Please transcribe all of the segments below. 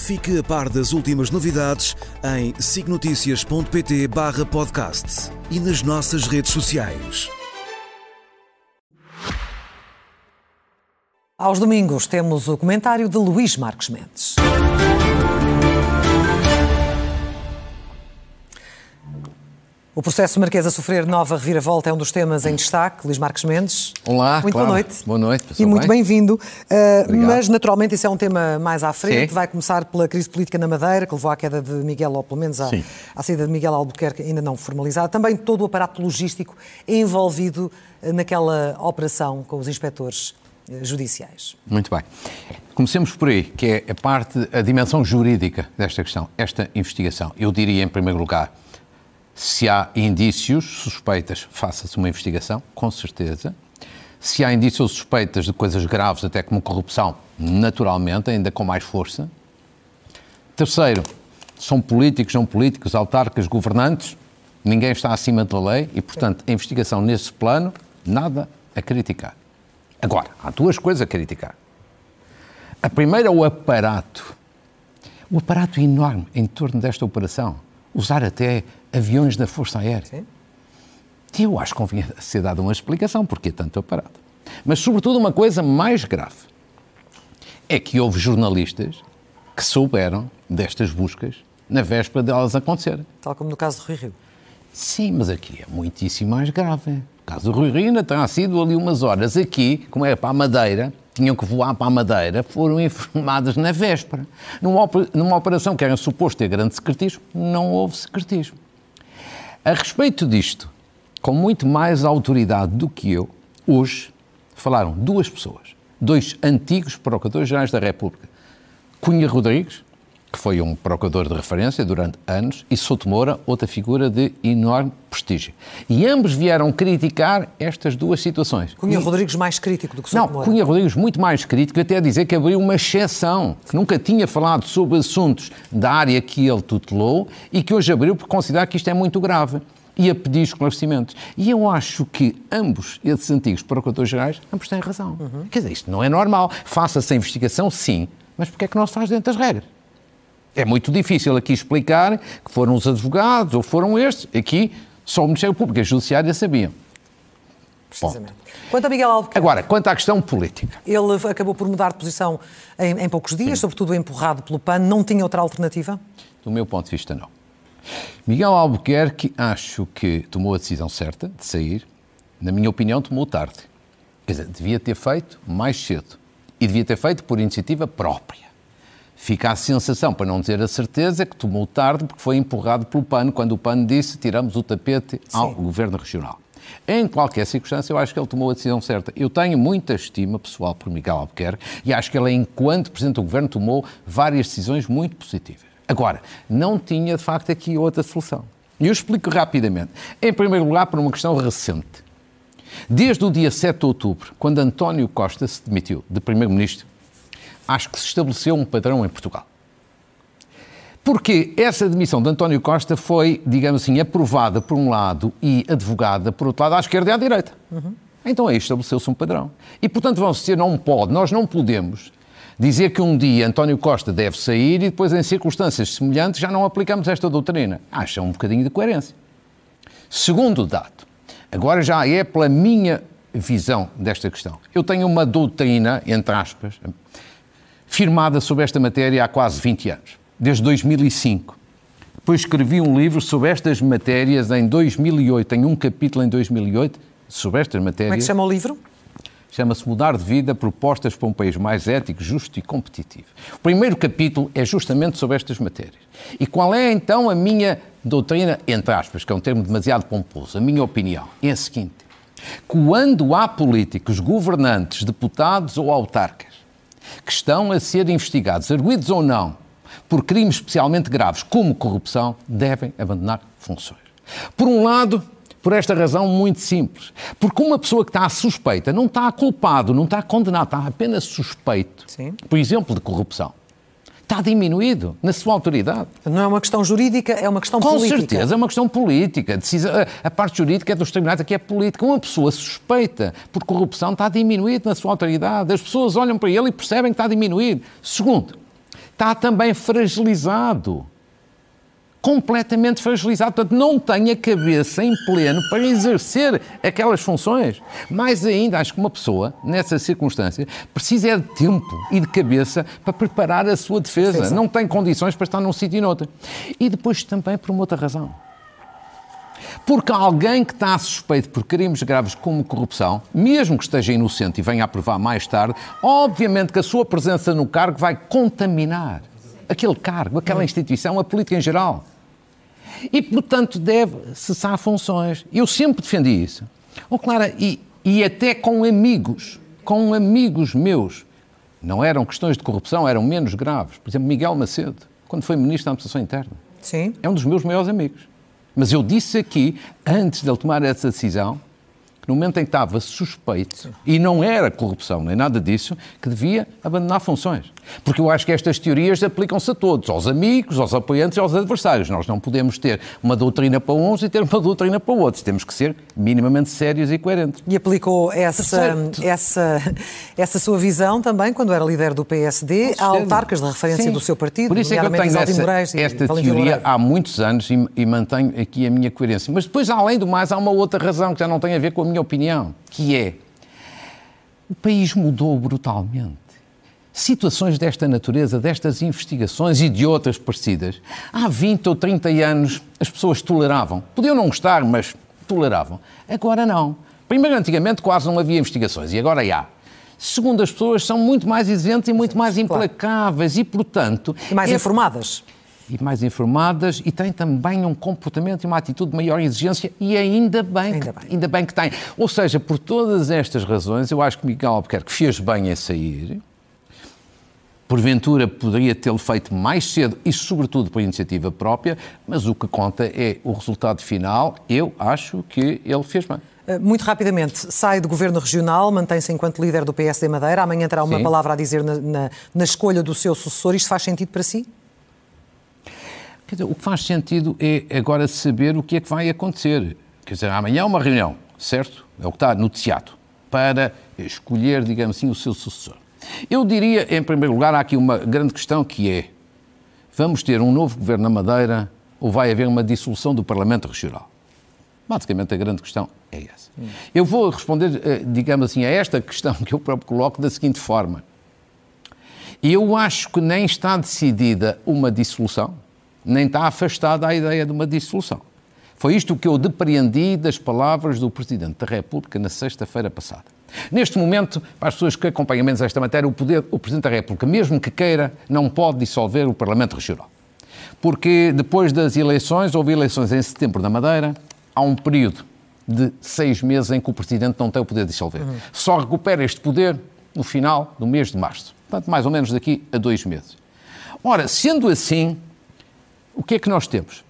Fique a par das últimas novidades em signoticias.pt barra podcast e nas nossas redes sociais. Aos domingos temos o comentário de Luís Marcos Mendes. O processo Marquês a sofrer nova reviravolta é um dos temas em destaque. Luís Marcos Mendes. Olá, muito boa noite. Boa noite, E muito bem-vindo. Uh, mas, naturalmente, isso é um tema mais à frente. Sim. Vai começar pela crise política na Madeira, que levou à queda de Miguel, ou pelo menos à, à saída de Miguel Albuquerque, ainda não formalizada. Também todo o aparato logístico envolvido naquela operação com os inspectores eh, judiciais. Muito bem. Comecemos por aí, que é a parte, a dimensão jurídica desta questão, esta investigação. Eu diria, em primeiro lugar, se há indícios, suspeitas, faça-se uma investigação, com certeza. Se há indícios ou suspeitas de coisas graves, até como corrupção, naturalmente, ainda com mais força. Terceiro, são políticos, são políticos, autarcas, governantes, ninguém está acima da lei e, portanto, a investigação nesse plano, nada a criticar. Agora, há duas coisas a criticar. A primeira é o aparato. O aparato enorme em torno desta operação. Usar até aviões da Força Aérea. Sim. Eu acho que convinha ser dada uma explicação porque tanto aparato. Mas, sobretudo, uma coisa mais grave é que houve jornalistas que souberam destas buscas na véspera delas acontecerem. Tal como no caso do Rui Rio. Sim, mas aqui é muitíssimo mais grave. O caso do Rui Rio ainda terá sido ali umas horas. Aqui, como é para a Madeira, tinham que voar para a Madeira, foram informadas na véspera. Numa, numa operação que era suposto ter grande secretismo, não houve secretismo. A respeito disto, com muito mais autoridade do que eu, hoje falaram duas pessoas, dois antigos procuradores-gerais da República. Cunha Rodrigues, que foi um procurador de referência durante anos, e Souto Moura, outra figura de enorme prestígio. E ambos vieram criticar estas duas situações. Cunha E- Rodrigues mais crítico do que não, Souto Moura. Cunha Rodrigues muito mais crítico, até a dizer que abriu uma exceção, que nunca tinha falado sobre assuntos da área que ele tutelou e que hoje abriu por considerar que isto é muito grave e a pedir esclarecimentos. E eu acho que ambos, esses antigos procuradores-gerais, ambos têm razão. Quer dizer, isto não é normal. Faça-se a investigação, sim, mas porquê é que não se faz dentro das regras? É muito difícil aqui explicar que foram os advogados ou foram estes. Aqui só o Ministério Público e a Judiciária sabiam. Precisamente. Quanto a Miguel Albuquerque, Agora, quanto à questão política. ele acabou por mudar de posição em, em poucos dias, sobretudo empurrado pelo PAN. Não tinha outra alternativa? Do meu ponto de vista, não. Miguel Albuquerque, acho que tomou a decisão certa de sair. Na minha opinião, tomou tarde. Quer dizer, devia ter feito mais cedo. E devia ter feito por iniciativa própria. Fica a sensação, para não dizer a certeza, que tomou tarde porque foi empurrado pelo PAN, quando o PAN disse tiramos o tapete ao Sim. Governo Regional. Em qualquer circunstância, eu acho que ele tomou a decisão certa. Eu tenho muita estima pessoal por Miguel Albuquerque e acho que ele, enquanto Presidente do Governo, tomou várias decisões muito positivas. Agora, não tinha, de facto, aqui outra solução. E eu explico rapidamente. Em primeiro lugar, por uma questão recente. Desde o dia 7 de outubro, quando António Costa se demitiu de Primeiro-Ministro, acho que se estabeleceu um padrão em Portugal. Porque essa demissão de António Costa foi, digamos assim, aprovada por um lado e advogada por outro lado, à esquerda e à direita. Então aí estabeleceu-se um padrão. E, portanto, vamos dizer, não pode, nós não podemos dizer que um dia António Costa deve sair e depois, em circunstâncias semelhantes, já não aplicamos esta doutrina. Acha um bocadinho de coerência. Segundo dado, agora já é pela minha visão desta questão. Eu tenho uma doutrina, entre aspas, firmada sobre esta matéria há quase 20 anos, desde 2005. Depois escrevi um livro sobre estas matérias em 2008, tenho um capítulo em 2008 sobre estas Como é que matérias. chama o livro? Chama-se Mudar de Vida, Propostas para um País Mais Ético, Justo e Competitivo. O primeiro capítulo é justamente sobre estas matérias. E qual é então a minha doutrina, entre aspas, que é um termo demasiado pomposo, a minha opinião? É a seguinte: quando há políticos, governantes, deputados ou autarcas que estão a ser investigados, arguídos ou não, por crimes especialmente graves, como corrupção, devem abandonar funções. Por um lado, Por esta razão muito simples. Porque uma pessoa que está suspeita não está culpado, não está condenado, está apenas suspeito, Sim. por exemplo, de corrupção. Está diminuído na sua autoridade. Não é uma questão jurídica, é uma questão Com política. certeza, é uma questão política. A parte jurídica é dos tribunais, aqui é política. Uma pessoa suspeita por corrupção está diminuído na sua autoridade. As pessoas olham para ele e percebem que está diminuído. Segundo, está também fragilizado. Completamente fragilizado. Portanto, não tem a cabeça em pleno para exercer aquelas funções. Mais ainda, acho que uma pessoa, nessa circunstância, precisa é de tempo e de cabeça para preparar a sua defesa. Defesa. Não tem condições para estar num sítio e noutro. E depois também por uma outra razão. Porque alguém que está suspeito por crimes graves como corrupção, mesmo que esteja inocente e venha a provar mais tarde, obviamente que a sua presença no cargo vai contaminar aquele cargo, aquela instituição, a política em geral. E, portanto, deve cessar funções. Eu sempre defendi isso. Oh, Clara, e, e até com amigos, com amigos meus, não eram questões de corrupção, eram menos graves. Por exemplo, Miguel Macedo, quando foi Ministro da Administração Interna Sim. é um dos meus maiores amigos. Mas eu disse aqui, antes de ele tomar essa decisão, no momento em que estava suspeito, e não era corrupção nem nada disso, que devia abandonar funções. Porque eu acho que estas teorias aplicam-se a todos, aos amigos, aos apoiantes e aos adversários. Nós não podemos ter uma doutrina para uns e ter uma doutrina para outros. Temos que ser minimamente sérios e coerentes. E aplicou essa, essa, essa sua visão também quando era líder do PSD a autarcas de referência Sim. do seu partido, Por isso é que eu tenho essa, Moraes esta teoria Loureiro. há muitos anos e, e mantenho aqui a minha coerência. Mas depois, além do mais, há uma outra razão que já não tem a ver com a minha opinião, que é o país mudou brutalmente. Situações desta natureza, destas investigações e de outras parecidas, há 20 ou 30 anos as pessoas toleravam. Podiam não gostar, mas toleravam. Agora não. Primeiro, antigamente quase não havia investigações e agora há. Segundo, as pessoas são muito mais exigentes e muito mais claro. implacáveis e, portanto... E mais é- informadas. E mais informadas e têm também um comportamento e uma atitude de maior exigência e ainda bem, Ainda que, bem. ainda bem que têm. Ou seja, por todas estas razões, eu acho que Miguel Albuquerque fez bem em sair. Porventura poderia tê-lo feito mais cedo e, sobretudo, por iniciativa própria, mas o que conta é o resultado final. Eu acho que ele fez bem. Uh, Muito rapidamente, sai do governo regional, mantém-se enquanto líder do PSD Madeira. Amanhã terá uma Sim. palavra a dizer na, na- na escolha do seu sucessor. Isto faz sentido para si? Quer dizer, o que faz sentido é agora saber o que é que vai acontecer. Quer dizer, amanhã há uma reunião, certo? É o que está noticiado, para escolher, digamos assim, o seu sucessor. Eu diria, em primeiro lugar, há aqui uma grande questão que é: vamos ter um novo governo na Madeira ou vai haver uma dissolução do Parlamento Regional? Basicamente, a grande questão é essa. Eu vou responder, eh, digamos assim, a esta questão que eu próprio coloco da seguinte forma. Eu acho que nem está decidida uma dissolução, nem está afastada a ideia de uma dissolução. Foi isto que eu depreendi das palavras do Presidente da República na sexta-feira passada. Neste momento, para as pessoas que acompanham menos esta matéria, o, poder, o Presidente da República, mesmo que queira, não pode dissolver o Parlamento Regional. Porque depois das eleições, houve eleições em setembro na Madeira, há um período de seis meses em que o Presidente não tem o poder de dissolver. Só recupera este poder no final do mês de março. Portanto, mais ou menos daqui a dois meses. Ora, sendo assim, o que é que nós temos?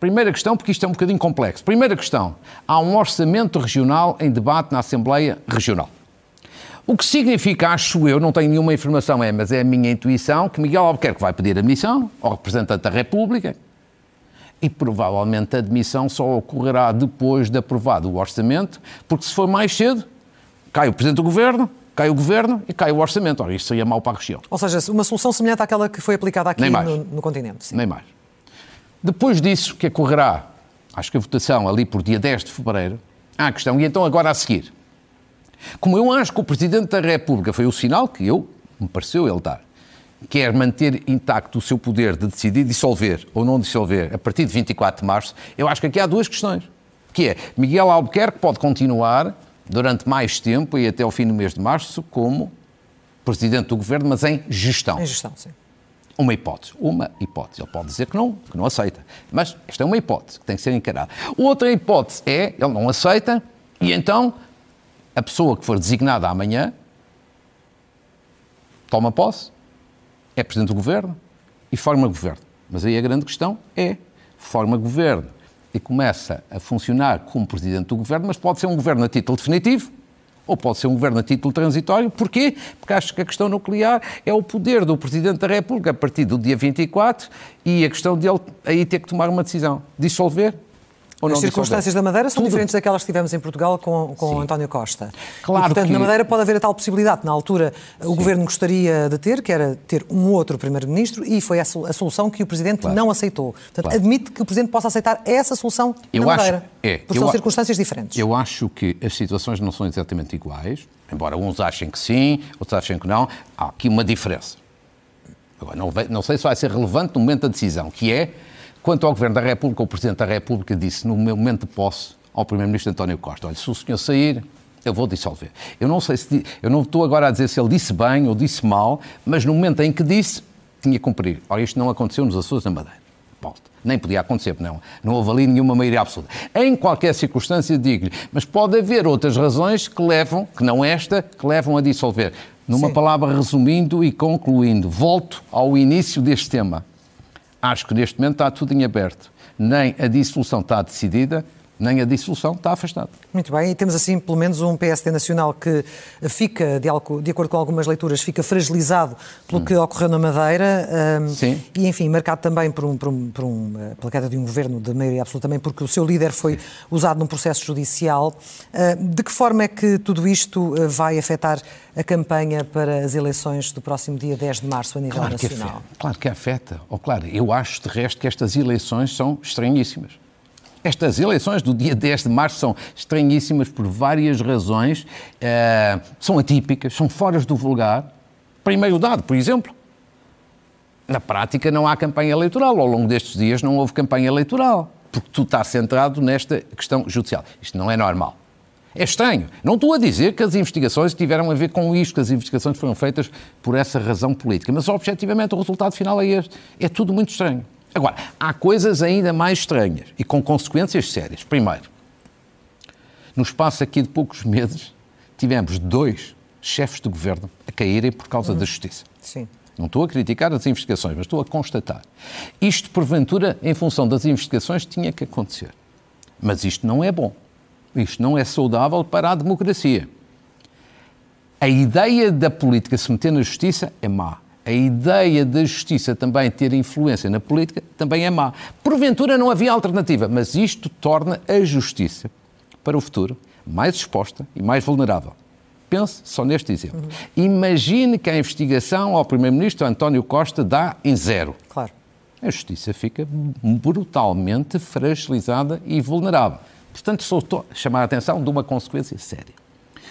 Primeira questão, porque isto é um bocadinho complexo. Primeira questão, há um orçamento regional em debate na Assembleia Regional. O que significa, acho eu, não tenho nenhuma informação, é, mas é a minha intuição, que Miguel Albuquerque vai pedir admissão ao representante da República e provavelmente a admissão só ocorrerá depois de aprovado o orçamento, porque se for mais cedo, cai o Presidente do Governo, cai o Governo e cai o orçamento. Ora, isto seria mau para a região. Ou seja, uma solução semelhante àquela que foi aplicada aqui no, no continente. Sim. nem mais. Depois disso, que ocorrerá, acho que a votação ali por dia 10 de fevereiro, há a questão, e então agora a seguir. Como eu acho que o Presidente da República foi o sinal que eu, me pareceu ele dar, quer manter intacto o seu poder de decidir dissolver ou não dissolver a partir de 24 de março, eu acho que aqui há duas questões. Que é, Miguel Albuquerque pode continuar durante mais tempo e até ao fim do mês de março como Presidente do Governo, mas em gestão. Em gestão, sim. Uma hipótese, uma hipótese. Ele pode dizer que não, que não aceita. Mas esta é uma hipótese que tem que ser encarada. Outra hipótese é, ele não aceita, e então a pessoa que for designada amanhã toma posse, é Presidente do Governo e forma Governo. Mas aí a grande questão é, forma Governo e começa a funcionar como presidente do governo, mas pode ser um governo a título definitivo ou pode ser um governo a título transitório. Porquê? Porque acho que a questão nuclear é o poder do Presidente da República a partir do dia 24 e a questão de ele aí ter que tomar uma decisão. Dissolver ou As circunstâncias da Madeira são Tudo. diferentes daquelas que tivemos em Portugal com, com António Costa. Claro e, portanto, que... na Madeira pode haver a tal possibilidade. Na altura, Sim. o Governo gostaria de ter, que era ter um outro Primeiro-Ministro, e foi a solução que o Presidente claro. não aceitou. Portanto, claro. admite que o Presidente possa aceitar essa solução eu na Madeira. Acho, é, porque são circunstâncias diferentes. Eu acho que as situações não são exatamente iguais, embora uns achem que sim, outros achem que não. Há aqui uma diferença. Agora, não, não sei se vai ser relevante no momento da decisão, que é Quanto ao Governo da República, o Presidente da República disse no meu momento de posse ao Primeiro-Ministro António Costa, olha, se o senhor sair, eu vou dissolver. Eu não sei se eu não estou agora a dizer se ele disse bem ou disse mal, mas no momento em que disse, tinha que cumprir. Ora, isto não aconteceu nos Açores da Madeira. Ponto. Nem podia acontecer, não. Não houve ali nenhuma maioria absoluta. Em qualquer circunstância, digo-lhe, mas pode haver outras razões que levam, que não esta, que levam a dissolver. Numa Sim. palavra, resumindo e concluindo, volto ao início deste tema. Acho que neste momento está tudo em aberto. Nem a dissolução está decidida, nem a dissolução está afastada. Muito bem, e temos assim pelo menos um PSD nacional que fica, de, algo, de acordo com algumas leituras, fica fragilizado pelo hum. que ocorreu na Madeira um, Sim. e, enfim, marcado também por, um, por, um, por um, pela queda de um governo de maioria absoluta, também porque o seu líder foi Sim. usado num processo judicial. Uh, de que forma é que tudo isto eh, vai afetar a campanha para as eleições do próximo dia 10 de março a nível claro nacional? Que afeta, claro que afeta. Ou, claro, eu acho de resto que estas eleições são estranhíssimas. Estas eleições do dia 10 de março são estranhíssimas por várias razões, uh, são atípicas, são fora do vulgar. Primeiro dado, por exemplo, na prática não há campanha eleitoral. Ao longo destes dias não houve campanha eleitoral, porque tudo está centrado nesta questão judicial. Isto não é normal. É estranho. Não estou a dizer que as investigações tiveram a ver com isto, que as investigações foram feitas por essa razão política, mas objetivamente o resultado final é este. É tudo muito estranho. Agora, há coisas ainda mais estranhas e com consequências sérias. Primeiro, no espaço aqui de poucos meses, tivemos dois chefes de governo a caírem por causa da justiça. Sim. Não estou a criticar as investigações, mas estou a constatar. Isto, porventura, em função das investigações, tinha que acontecer. Mas isto não é bom. Isto não é saudável para a democracia. A ideia da política se meter na justiça é má a ideia da justiça também ter influência na política também é má. Porventura não havia alternativa, mas isto torna a justiça para o futuro mais exposta e mais vulnerável. Pense só neste exemplo. Uhum. Imagine que a investigação ao Primeiro-Ministro António Costa dá em zero. Claro. A justiça fica brutalmente fragilizada e vulnerável. Portanto, só estou a chamar a atenção de uma consequência séria.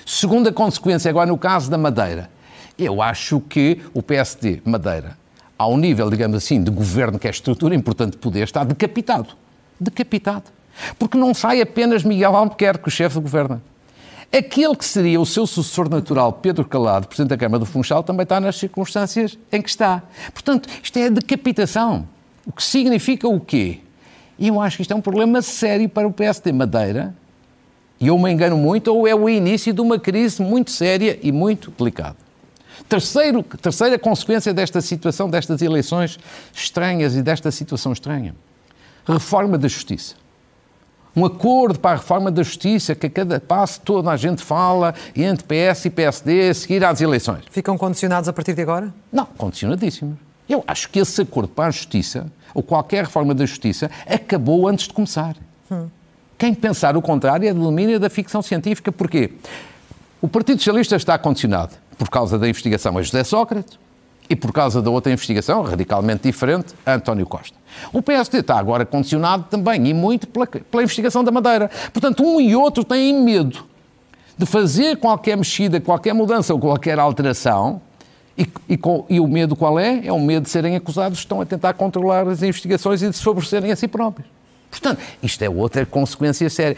Segunda consequência, agora no caso da Madeira. Eu acho que o PSD Madeira, ao nível, digamos assim, de governo, que é estrutura importante de poder, está decapitado. Decapitado. Porque não sai apenas Miguel Albuquerque, o chefe do governo. Aquele que seria o seu sucessor natural, Pedro Calado, Presidente da Câmara do Funchal, também está nas circunstâncias em que está. Portanto, isto é a decapitação. O que significa o quê? E eu acho que isto é um problema sério para o PSD Madeira, e eu me engano muito, ou é o início de uma crise muito séria e muito delicada. Terceiro, terceira consequência desta situação, destas eleições estranhas e desta situação estranha: reforma da justiça. Um acordo para a reforma da justiça, que a cada passo toda a gente fala, entre PS e PSD, a seguir às eleições. Ficam condicionados a partir de agora? Não, condicionadíssimos. Eu acho que esse acordo para a justiça, ou qualquer reforma da justiça, acabou antes de começar. Hum. Quem pensar o contrário é do domínio da ficção científica. Porquê? O Partido Socialista está condicionado por causa da investigação a José Sócrates e por causa da outra investigação, radicalmente diferente, a António Costa. O PSD está agora condicionado também, e muito, pela, pela investigação da Madeira. Portanto, um e outro têm medo de fazer qualquer mexida, qualquer mudança ou qualquer alteração. E, e, e, o medo qual é? É o medo de serem acusados, estão a tentar controlar as investigações e de se favorecerem a si próprios. Portanto, isto é outra consequência séria.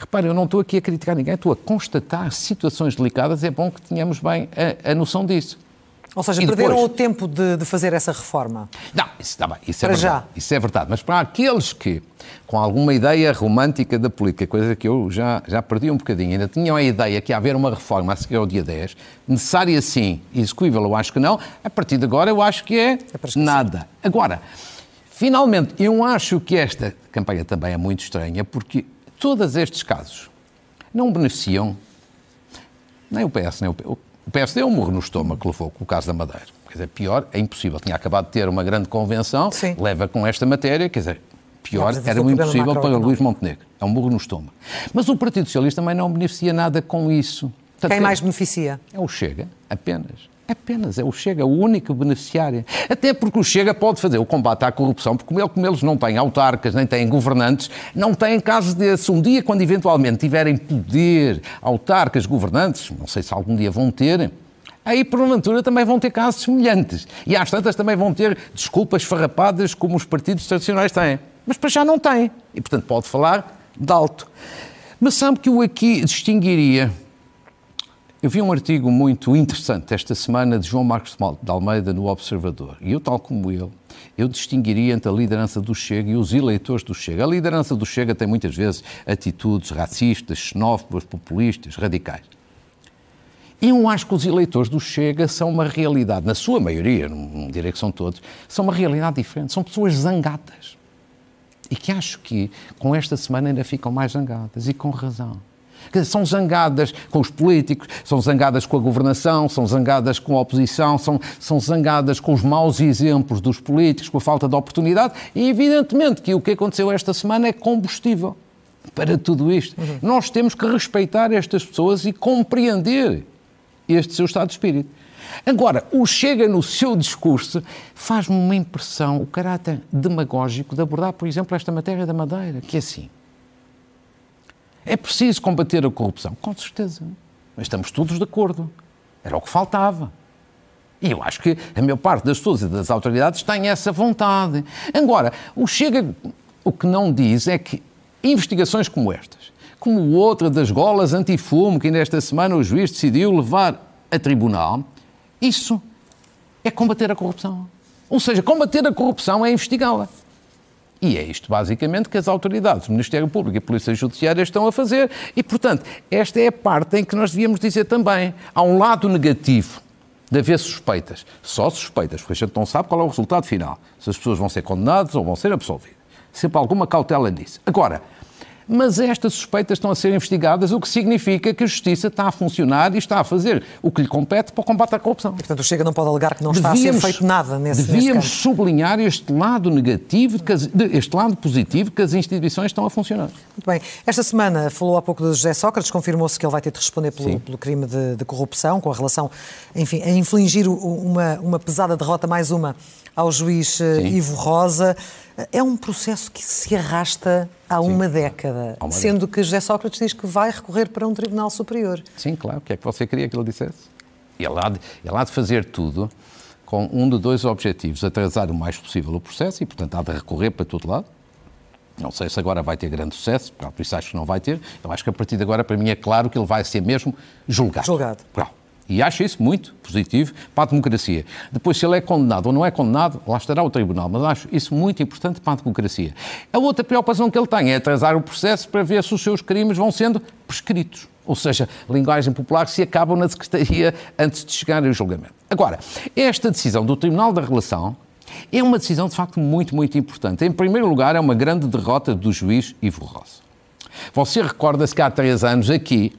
Repare, eu não estou aqui a criticar ninguém, estou a constatar situações delicadas, é bom que tenhamos bem a, a noção disso. Ou seja, e perderam depois... o tempo de, de, fazer essa reforma? Não, isso está bem, isso é para é verdade. Já. Isso é verdade. Mas para aqueles que, com alguma ideia romântica da política, coisa que eu já, já perdi um bocadinho, ainda tinham a ideia que ia haver uma reforma a seguir ao dia 10, necessária sim, execuível eu acho que não, a partir de agora eu acho que é, é nada. Agora, Finalmente, eu acho que esta campanha também é muito estranha, porque todos estes casos não beneficiam nem o PS, nem o, o PS deu um murro no estômago que levou com o caso da Madeira. Quer dizer, pior é impossível. Tinha acabado de ter uma grande convenção, Sim. leva com esta matéria, quer dizer, pior era um impossível para Luís Montenegro. É um murro no estômago. Mas o Partido Socialista também não beneficia nada com isso. Portanto, Quem mais beneficia? É o Chega, apenas. Apenas é o Chega, o único beneficiário. Até porque o Chega pode fazer o combate à corrupção, porque como eles não têm autarcas, nem têm governantes, não têm casos desse. Um dia, quando eventualmente tiverem poder, autarcas, governantes, não sei se algum dia vão ter, aí porventura também vão ter casos semelhantes. E às tantas também vão ter desculpas farrapadas como os partidos tradicionais têm. Mas para já não têm. E portanto pode falar de alto. Mas sabe que eu aqui distinguiria eu vi um artigo muito interessante esta semana de João Marcos de Almeida no Observador. E eu, tal como ele, eu distinguiria entre a liderança do Chega e os eleitores do Chega. A liderança do Chega tem muitas vezes atitudes racistas, xenófobas, populistas, radicais. Eu acho que os eleitores do Chega são uma realidade, na sua maioria, não direi que são todos, são uma realidade diferente. São pessoas zangadas. E que acho que com esta semana ainda ficam mais zangadas, e com razão são zangadas com os políticos, são zangadas com a governação, são zangadas com a oposição, são, são zangadas com os maus exemplos dos políticos, com a falta de oportunidade. E evidentemente que o que aconteceu esta semana é combustível para tudo isto. Uhum. Nós temos que respeitar estas pessoas e compreender este seu estado de espírito. Agora, o Chega no seu discurso faz-me uma impressão, o caráter demagógico de abordar, por exemplo, esta matéria da Madeira, que é assim. É preciso combater a corrupção? Com certeza. Mas estamos todos de acordo. Era o que faltava. E eu acho que a maior parte das pessoas e das autoridades tem essa vontade. Agora, o Chega, o que não diz é que investigações como estas, como outra das golas antifumo que nesta semana o juiz decidiu levar a tribunal, isso é combater a corrupção. Ou seja, combater a corrupção é investigá-la. E é isto, basicamente, que as autoridades, o Ministério Público e a Polícia Judiciária estão a fazer. E, portanto, esta é a parte em que nós devíamos dizer também. Há um lado negativo de haver suspeitas. Só suspeitas, porque a gente não sabe qual é o resultado final. Se as pessoas vão ser condenadas ou vão ser absolvidas. Sempre alguma cautela nisso. Agora, mas estas suspeitas estão a ser investigadas, o que significa que a Justiça está a funcionar e está a fazer o que lhe compete para o combate à corrupção. E, portanto, o Chega não pode alegar que não devíamos, está a ser feito nada nesse Devíamos nesse sublinhar este lado negativo, este lado positivo que as instituições estão a funcionar. Muito bem. Esta semana falou há pouco de José Sócrates, confirmou-se que ele vai ter de responder pelo, pelo crime de, de, corrupção, com a relação, enfim, a infligir uma, uma pesada derrota, mais uma, ao juiz eh, Sim. Ivo Rosa. É um processo que se arrasta há uma Sim. década, uma sendo década. que José Sócrates diz que vai recorrer para um tribunal superior. Sim, claro. O que é que você queria que ele dissesse? Ele há de, ele há de fazer tudo com um de dois objetivos: atrasar o mais possível o processo e, portanto, há de recorrer para todo lado. Não sei se agora vai ter grande sucesso, por isso acho que não vai ter. Eu acho que a partir de agora, para mim, é claro que ele vai ser mesmo julgado. Julgado. Pronto. E acho isso muito positivo para a democracia. Depois, se ele é condenado ou não é condenado, lá estará o tribunal. Mas acho isso muito importante para a democracia. A outra preocupação que ele tem é atrasar o processo para ver se os seus crimes vão sendo prescritos. Ou seja, linguagem popular, se acabam na Secretaria antes de chegar ao julgamento. Agora, esta decisão do Tribunal da Relação é uma decisão, de facto, muito, muito importante. Em primeiro lugar, é uma grande derrota do juiz Ivo Rosa. Você recorda-se que há três anos aqui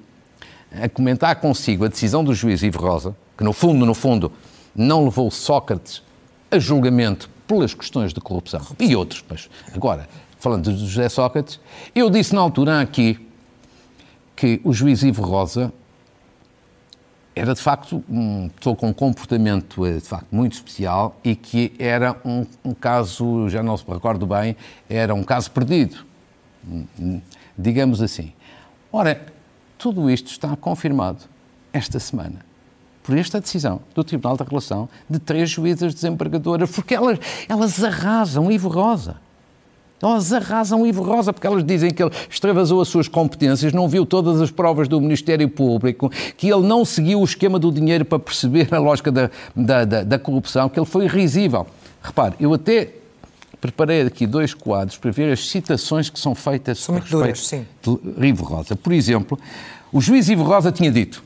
a comentar consigo a decisão do juiz Ivo Rosa, que no fundo, no fundo, não levou Sócrates a julgamento pelas questões de corrupção, e outros, mas agora, falando de José Sócrates, eu disse na altura aqui que o juiz Ivo Rosa era de facto um pessoa com um comportamento eh, de facto muito especial e que era um, um caso, já não se recordo bem, era um caso perdido, hum, hum, digamos assim. Ora, tudo isto está confirmado esta semana por esta decisão do Tribunal da Relação de três juízes desembargadoras, porque elas, elas arrasam Ivo Rosa. Elas arrasam Ivo Rosa porque elas dizem que ele extravasou as suas competências, não viu todas as provas do Ministério Público, que ele não seguiu o esquema do dinheiro para perceber a lógica da, da, da, da corrupção, que ele foi risível. Repare, eu até preparei aqui dois quadros para ver as citações que são feitas são muito duras, sim. de Ivo Rosa. Por exemplo, o juiz Ivo Rosa tinha dito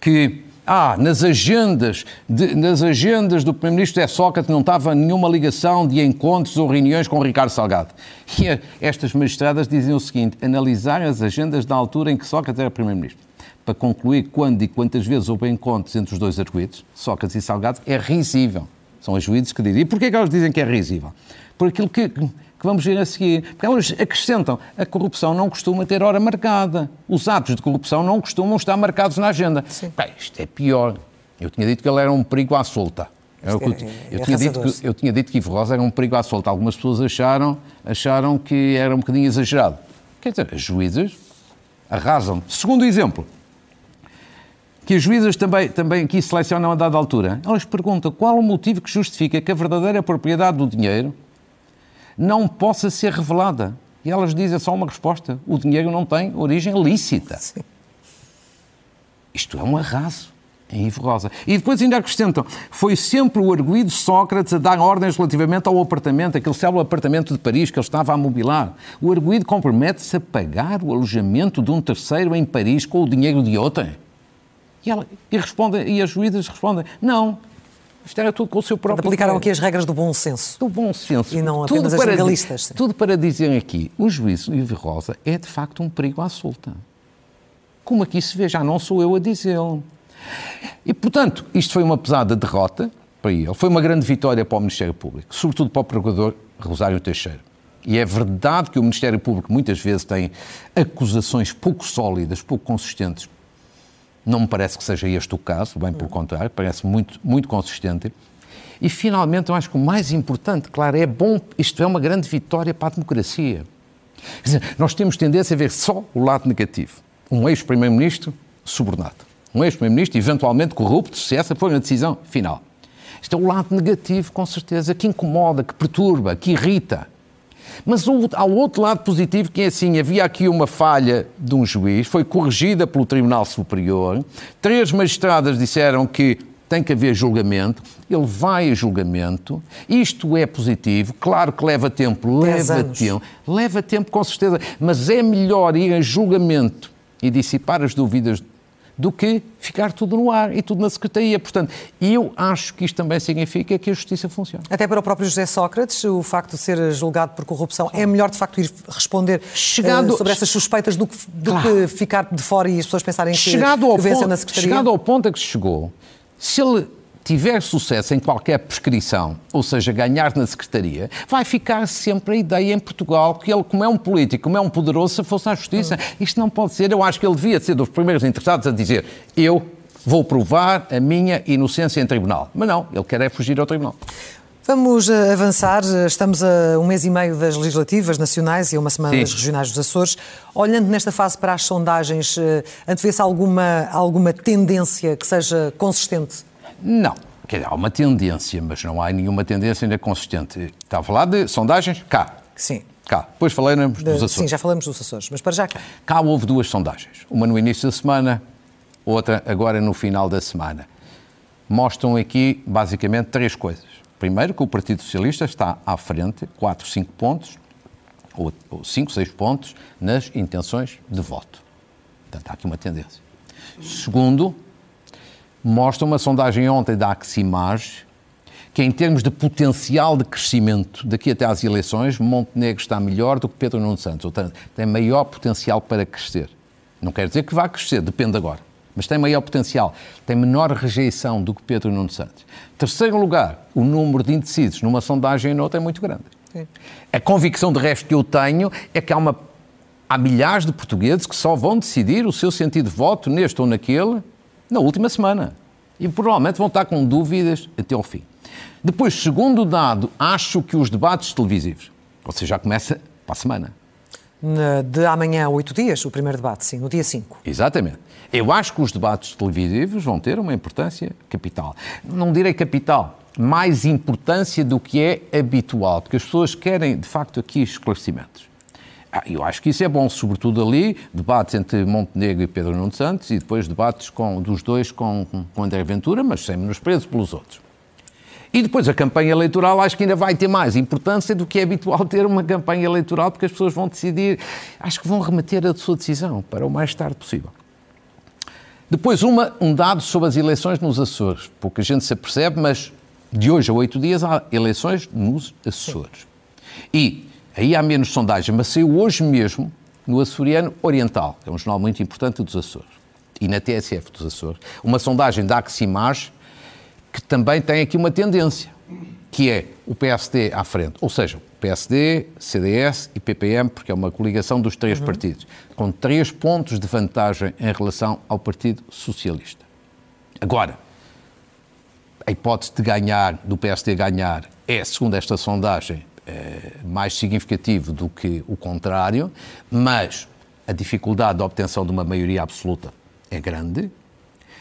que ah, nas agendas, de, nas agendas do Primeiro-Ministro José Sócrates não estava nenhuma ligação de encontros ou reuniões com Ricardo Salgado. E a, estas magistradas dizem o seguinte, analisar as agendas da altura em que Sócrates era Primeiro-Ministro para concluir quando e quantas vezes houve encontros entre os dois arguídos, Sócrates e Salgado, é risível. São os juízes que dizem. E porquê que elas dizem que é risível? Por aquilo que, que vamos ver a seguir. Porque elas acrescentam, a corrupção não costuma ter hora marcada. Os atos de corrupção não costumam estar marcados na agenda. Bem, isto é pior. Eu tinha dito que ele era um perigo à solta. É, eu, é, eu, tinha dito que, eu tinha dito que Ivo Rosa era um perigo à solta. Algumas pessoas acharam, acharam que era um bocadinho exagerado. Quer dizer, as juízes arrasam. Segundo exemplo, que as juízas também, também aqui selecionam a dada altura. Elas perguntam qual o motivo que justifica que a verdadeira propriedade do dinheiro não possa ser revelada. E elas dizem só uma resposta: o dinheiro não tem origem lícita. Sim. Isto é um arraso em Ivo Rosa. E depois ainda acrescentam: foi sempre o arguído Sócrates a dar ordens relativamente ao apartamento, aquele célebre apartamento de Paris que ele estava a mobilar. O arguído compromete-se a pagar o alojamento de um terceiro em Paris com o dinheiro de outrem. E, ela, e, responde, e as juízes respondem: não, isto era tudo com o seu próprio. Aplicaram aqui as regras do bom senso. Do bom senso. E não apenas tudo as legalistas. Tudo para dizer aqui: o juiz Livre Rosa é de facto um perigo à solta. Como aqui se vê, já não sou eu a dizê-lo. E, portanto, isto foi uma pesada derrota para ele. Foi uma grande vitória para o Ministério Público, sobretudo para o Procurador Rosário Teixeira. E é verdade que o Ministério Público muitas vezes tem acusações pouco sólidas, pouco consistentes não me parece que seja este o caso, bem pelo contrário, parece muito, muito consistente. E, finalmente, eu acho que o mais importante, claro, é bom, isto é uma grande vitória para a democracia. Quer dizer, nós temos tendência a ver só o lado negativo. Um ex-primeiro-ministro subornado. Um ex-primeiro-ministro eventualmente corrupto, se essa for a decisão final. Isto é o lado negativo, com certeza, que incomoda, que perturba, que irrita. Mas há o outro lado positivo que é assim, havia aqui uma falha de um juiz, foi corrigida pelo Tribunal Superior, três magistradas disseram que tem que haver julgamento, ele vai a julgamento, isto é positivo, claro que leva tempo, leva tempo, leva tempo com certeza, mas é melhor ir a julgamento e dissipar as dúvidas do que ficar tudo no ar e tudo na Secretaria. Portanto, eu acho que isto também significa que a justiça funciona. Até para o próprio José Sócrates, o facto de ser julgado por corrupção é melhor, de facto, ir responder Chegado... uh, sobre essas suspeitas do, que, do claro. que, ficar de fora e as pessoas pensarem que, chegado que venceu ponto, na Secretaria? Chegado ao ponto a que se chegou, se ele tiver sucesso em qualquer prescrição, ou seja, ganhar na Secretaria, vai ficar sempre a ideia em Portugal que ele, como é um político, como é um poderoso, se fosse à Justiça. Isto não pode ser. Eu acho que ele devia ser dos primeiros interessados a dizer eu vou provar a minha inocência em tribunal. Mas não, ele quer é fugir ao tribunal. Vamos eh, avançar. Estamos a um mês e meio das legislativas nacionais e a uma semana Sim. das regionais dos Açores. Olhando nesta fase para as sondagens, eh, antevê-se alguma, alguma tendência que seja consistente não. Quer dizer, há uma tendência, mas não há nenhuma tendência ainda consistente. Está a falar de sondagens? Cá. Sim. Cá. Depois falamos dos Açores. Sim, já falamos dos Açores, mas para já cá. Cá houve duas sondagens. Uma no início da semana, outra agora no final da semana. Mostram aqui, basicamente, três coisas. Primeiro, que o Partido Socialista está à frente, 4, 5 pontos, ou 5, 6 pontos, nas intenções de voto. Portanto, há aqui uma tendência. Segundo, mostra uma sondagem ontem da Aximage que, em termos de potencial de crescimento daqui até às eleições, Montenegro está melhor do que Pedro Nuno Santos, ou tem maior potencial para crescer. Não quer dizer que vá crescer, depende agora. Mas tem maior potencial, tem menor rejeição do que Pedro Nuno Santos. Terceiro lugar, o número de indecisos numa sondagem e noutra é muito grande. Sim. A convicção de resto que eu tenho é que há, uma, há milhares de portugueses que só vão decidir o seu sentido de voto neste ou naquele na última semana. E provavelmente vão estar com dúvidas até ao fim. Depois, segundo dado, acho que os debates televisivos, ou seja, já começa para a semana. De amanhã a oito dias, o primeiro debate, sim, no dia 5. Exatamente. Eu acho que os debates televisivos vão ter uma importância capital. Não direi capital, mais importância do que é habitual, porque as pessoas querem, de facto, aqui esclarecimentos. Ah, eu acho que isso é bom, sobretudo ali, debates entre Montenegro e Pedro Nuno Santos e depois debates com, dos dois com, com André Ventura, mas sem menosprezo pelos outros. E depois a campanha eleitoral acho que ainda vai ter mais importância do que é habitual ter uma campanha eleitoral, porque as pessoas vão decidir, acho que vão remeter a sua decisão para o mais tarde possível. Depois, uma, um dado sobre as eleições nos Açores. Pouca gente se apercebe, mas de hoje a oito dias há eleições nos Açores. E aí há menos sondagem, mas saiu hoje mesmo no Açoriano Oriental, que é um jornal muito importante dos Açores, e na TSF dos Açores, uma sondagem da Aximage que também tem aqui uma tendência, que é o PSD à frente, ou seja, PSD, CDS e PPM, porque é uma coligação dos três uhum. partidos, com três pontos de vantagem em relação ao Partido Socialista. Agora, a hipótese de ganhar, do PSD ganhar, é, segundo esta sondagem, mais significativo do que o contrário, mas a dificuldade de obtenção de uma maioria absoluta é grande.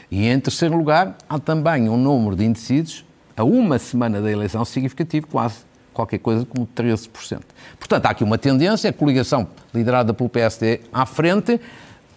E em terceiro lugar, há também um número de indecisos a uma semana da eleição significativo, quase qualquer coisa como 13%. Portanto, há aqui uma tendência, a coligação liderada pelo PSD à frente,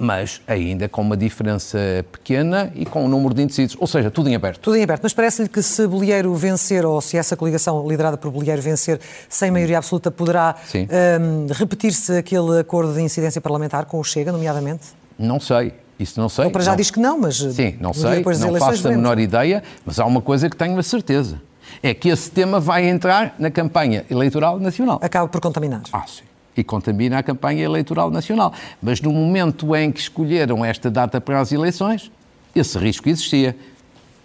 mas ainda com uma diferença pequena e com um número de indecisos, ou seja, tudo em aberto. Tudo em aberto, mas parece-lhe que se Bolieiro vencer, ou se essa coligação liderada por Bolieiro vencer sem maioria absoluta, poderá um, repetir-se aquele acordo de incidência parlamentar com o Chega, nomeadamente? Não sei. Isso não sei. Ele para já não... diz que não, mas... Sim, não sei, não faço a menor ideia, mas há uma coisa que tenho a certeza. É que esse tema vai entrar na campanha eleitoral nacional. Acaba por contaminar. Ah, sim e contamina a campanha eleitoral nacional. Mas no momento em que escolheram esta data para as eleições, esse risco existia.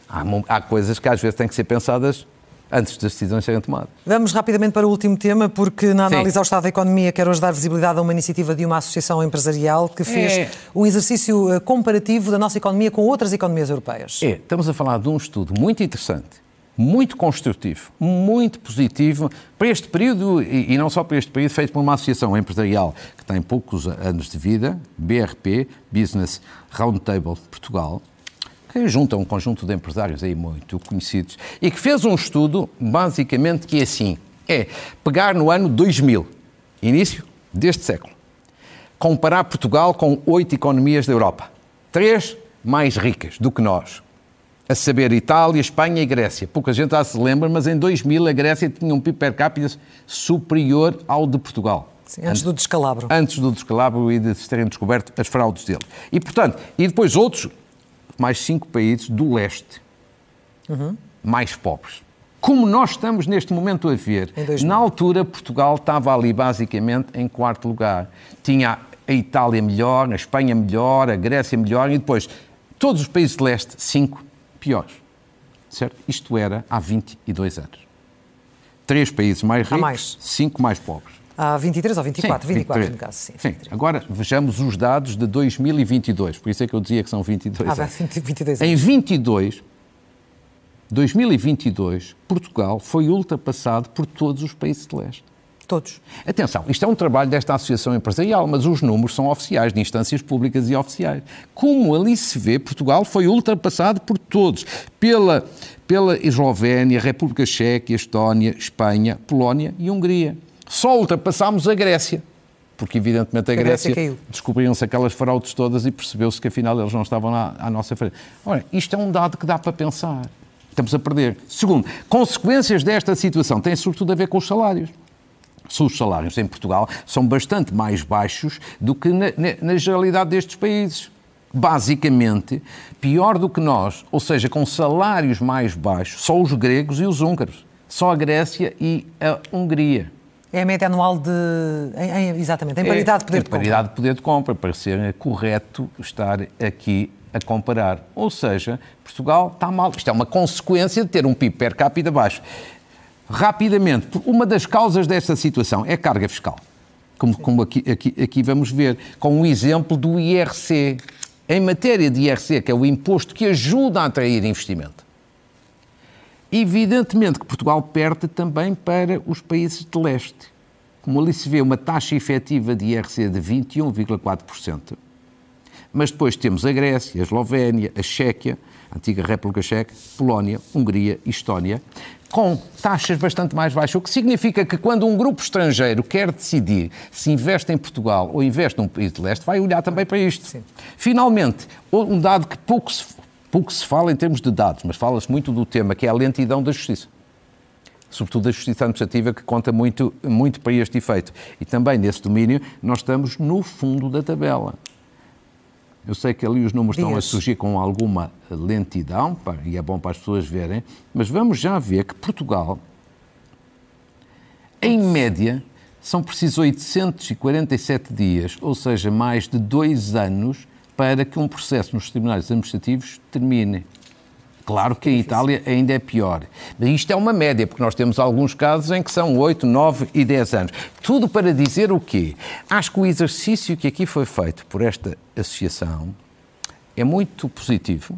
Há, há coisas que às vezes têm que ser pensadas antes das decisões serem tomadas. Vamos rapidamente para o último tema, porque na análise Sim. ao Estado da Economia quero hoje dar visibilidade a uma iniciativa de uma associação empresarial que fez é. um exercício eh, comparativo da nossa economia com outras economias europeias. É, estamos a falar de um estudo muito interessante muito construtivo, muito positivo para este período e, e, não só para este período, feito por uma associação empresarial que tem poucos anos de vida, BRP, Business Roundtable Portugal, que junta um conjunto de empresários aí muito conhecidos e que fez um estudo basicamente que é assim, é pegar no ano 2000, início deste século, comparar Portugal com oito economias da Europa, três mais ricas do que nós, a saber Itália, Espanha e Grécia. Pouca gente já se lembra, mas em 2000 a Grécia tinha um PIB per capita superior ao de Portugal. Sim, antes, antes do descalabro. Antes do descalabro e de se terem descoberto as fraudes dele. E, portanto, e depois outros, mais cinco países do leste, uhum. mais pobres. Como nós estamos neste momento a ver, na altura Portugal estava ali basicamente em quarto lugar. Tinha a Itália melhor, a Espanha melhor, a Grécia melhor e depois todos os países de leste, cinco, piores. Certo? Isto era há 22 anos. Três países mais ricos, mais. cinco mais pobres. Há 23 ou 24? Sim, 24 23. no caso, sim. sim. Agora vejamos os dados de 2022, por isso é que eu dizia que são 22 ah, anos. 22 anos. Em 22, 2022, Portugal foi ultrapassado por todos os países de leste. Todos. Atenção, isto é um trabalho desta Associação Empresarial, mas os números são oficiais, de instâncias públicas e oficiais. Como ali se vê, Portugal foi ultrapassado por todos, pela, pela Eslovénia, República Checa, Estónia, Espanha, Polónia e Hungria. Só ultrapassámos a Grécia, porque evidentemente a, Grécia, Grécia descobriram-se aquelas fraudes todas e percebeu-se que afinal eles não estavam lá à nossa frente. Ora, isto é um dado que dá para pensar. Estamos a perder. Segundo, consequências desta situação têm sobretudo a ver com os salários os salários em Portugal são bastante mais baixos do que na, na, na generalidade destes países basicamente, pior do que nós, ou seja, com salários mais baixos, só os gregos e os húngaros, só a Grécia e a Hungria. É a média anual de. Em, em, exatamente, em paridade de poder é, de compra. paridade de poder de compra, para ser correto estar aqui a comparar. Ou seja, Portugal está mal. Isto é uma consequência de ter um PIB per capita baixo. Rapidamente, uma das causas desta situação é a carga fiscal, como, como aqui, aqui, aqui vamos ver, com um exemplo do IRC. Em matéria de IRC, que é o imposto que ajuda a atrair investimento, evidentemente que Portugal perde também para os países de leste. Como ali se vê uma taxa efetiva de IRC de 21,4%, mas depois temos a Grécia, a Eslovénia, a Chequia, a antiga República Checa, Polónia, Hungria Estónia, com taxas bastante mais baixas, o que significa que quando um grupo estrangeiro quer decidir se investe em Portugal ou investe num país de leste, vai olhar também para isto. Sim. Finalmente, um dado que pouco se, pouco se fala em termos de dados, mas fala-se muito do tema, que é a lentidão da justiça sobretudo da justiça administrativa, que conta muito, muito para este efeito. E também nesse domínio nós estamos no fundo da tabela. Eu sei que ali os números Dias. estão a surgir com alguma lentidão, e é bom para as pessoas verem, mas vamos já ver que Portugal, em média, são precisos 847 dias, ou seja, mais de dois anos, para que um processo nos tribunais administrativos termine. Claro que em Itália ainda é pior. Mas isto é uma média, porque nós temos alguns casos em que são 8, 9 e 10 anos. Tudo para dizer o quê? Acho que o exercício que aqui foi feito por esta associação é muito positivo,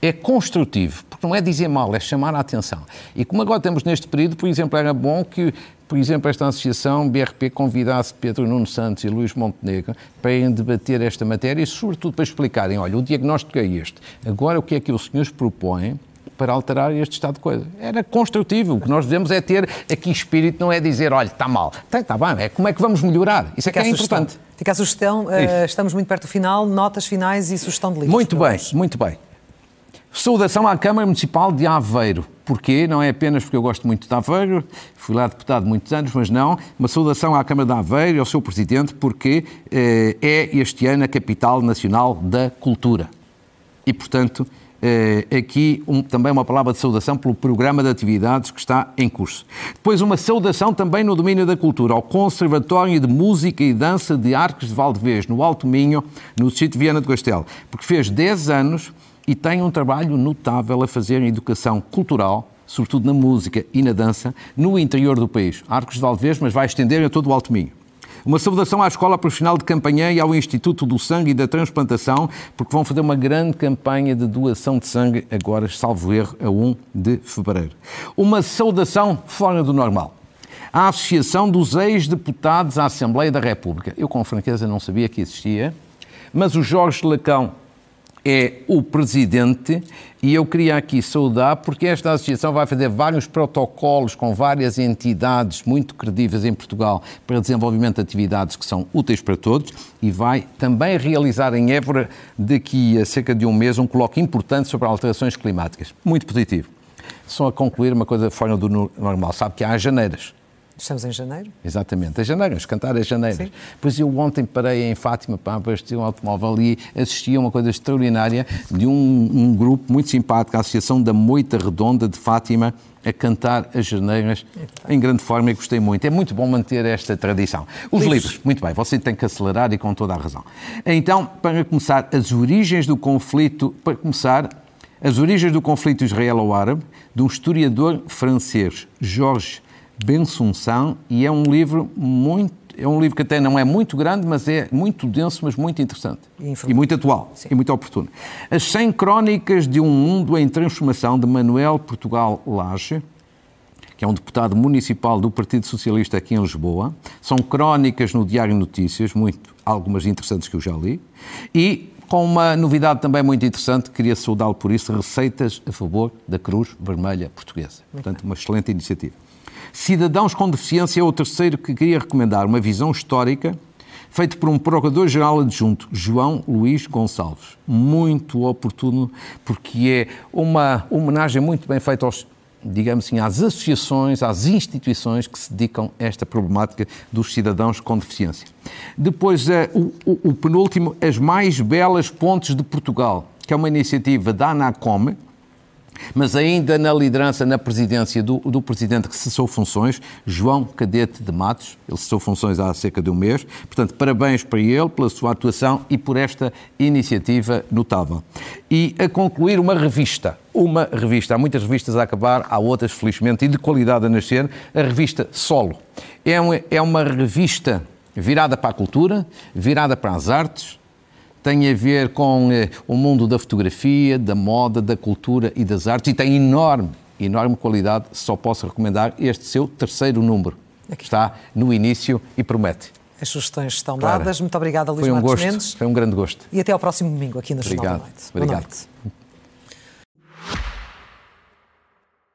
é construtivo, porque não é dizer mal, é chamar a atenção. E como agora temos neste período, por exemplo, era bom que por exemplo, esta associação BRP convidasse Pedro Nuno Santos e Luís Montenegro para irem debater esta matéria e, sobretudo, para explicarem: olha, o diagnóstico é este, agora o que é que os senhores propõem para alterar este estado de coisa. Era construtivo. O que nós devemos é ter aqui espírito, não é dizer, olha, está mal. Está, está bem, é como é que vamos melhorar. Isso é que é importante. Fica a sugestão, uh, estamos muito perto do final, notas finais e sugestão de livros. Muito bem, muito bem. Saudação à Câmara Municipal de Aveiro. Porquê? Não é apenas porque eu gosto muito de Aveiro, fui lá deputado muitos anos, mas não. Uma saudação à Câmara de Aveiro e ao seu Presidente, porque eh, é este ano a capital nacional da cultura. E, portanto, eh, aqui um, também uma palavra de saudação pelo programa de atividades que está em curso. Depois, uma saudação também no domínio da cultura ao Conservatório de Música e Dança de Arcos de Valdevez, no Alto Minho, no sítio de Viana do Castelo, porque fez 10 anos e tem um trabalho notável a fazer em educação cultural, sobretudo na música e na dança, no interior do país. Arcos de Valdevez, mas vai estender a todo o Alto Minho. Uma saudação à Escola Profissional de Campanhã e ao Instituto do Sangue e da Transplantação, porque vão fazer uma grande campanha de doação de sangue, agora, salvo erro, a 1 de fevereiro. Uma saudação fora do normal. À Associação dos Ex-Deputados à Assembleia da República. Eu, com franqueza, não sabia que existia, mas o Jorge Lacão é o presidente e eu queria aqui saudar porque esta associação vai fazer vários protocolos com várias entidades muito credíveis em Portugal para desenvolvimento de atividades que são úteis para todos e vai também realizar em Évora daqui a cerca de um mês um colóquio importante sobre alterações climáticas. Muito positivo. Só a concluir uma coisa fora do normal. Sabe que há as janeiras. Estamos em janeiro? Exatamente, as janeiras, cantar as janeiras. Pois eu ontem parei em Fátima para assistir um automóvel e assisti a uma coisa extraordinária de um, um, grupo muito simpático, a Associação da Moita Redonda de Fátima, a cantar as janeiras em grande forma e gostei muito. É muito bom manter esta tradição. Os livros. livros, muito bem, você tem que acelerar e com toda a razão. Então, para começar, as origens do conflito, para começar, as origens do conflito israelo-árabe, de um historiador francês, Georges Bensunção e é um livro muito é um livro que até não é muito grande, mas é muito denso, mas muito interessante. E, e muito atual Sim. e muito oportuno. As 100 Crónicas de um Mundo em Transformação, de Manuel Portugal Lage, que é um deputado municipal do Partido Socialista aqui em Lisboa. São crónicas no Diário Notícias, muito, algumas interessantes que eu já li. E com uma novidade também muito interessante, queria saudá-lo por isso, receitas a favor da Cruz Vermelha Portuguesa. Portanto, uma excelente iniciativa. Cidadãos com Deficiência é o terceiro que queria recomendar, uma visão histórica feito por um Procurador-Geral Adjunto, João Luís Gonçalves. Muito oportuno, porque é uma homenagem muito bem feita aos, digamos assim, às associações, às instituições que se dedicam a esta problemática dos cidadãos com deficiência. Depois, é, o, o, o penúltimo, As Mais Belas Pontes de Portugal, que é uma iniciativa da ANACOM, mas ainda na liderança, na presidência do, do presidente que cessou funções, João Cadete de Matos, ele cessou funções há cerca de um mês, portanto, parabéns para ele pela sua atuação e por esta iniciativa notável. E a concluir, uma revista, uma revista, há muitas revistas a acabar, há outras, felizmente, e de qualidade a nascer, a revista Solo. É uma, é uma revista virada para a cultura, virada para as artes, tem a ver com eh, o mundo da fotografia, da moda, da cultura e das artes e tem enorme, enorme qualidade. Só posso recomendar este seu terceiro número. Aqui. Está no início e promete. As sugestões estão dadas. Muito obrigada, Luís foi um Marcos gosto, Mendes. Foi um grande gosto. E até ao próximo domingo aqui Obrigado. Jornal da Noite. Obrigado. Boa noite.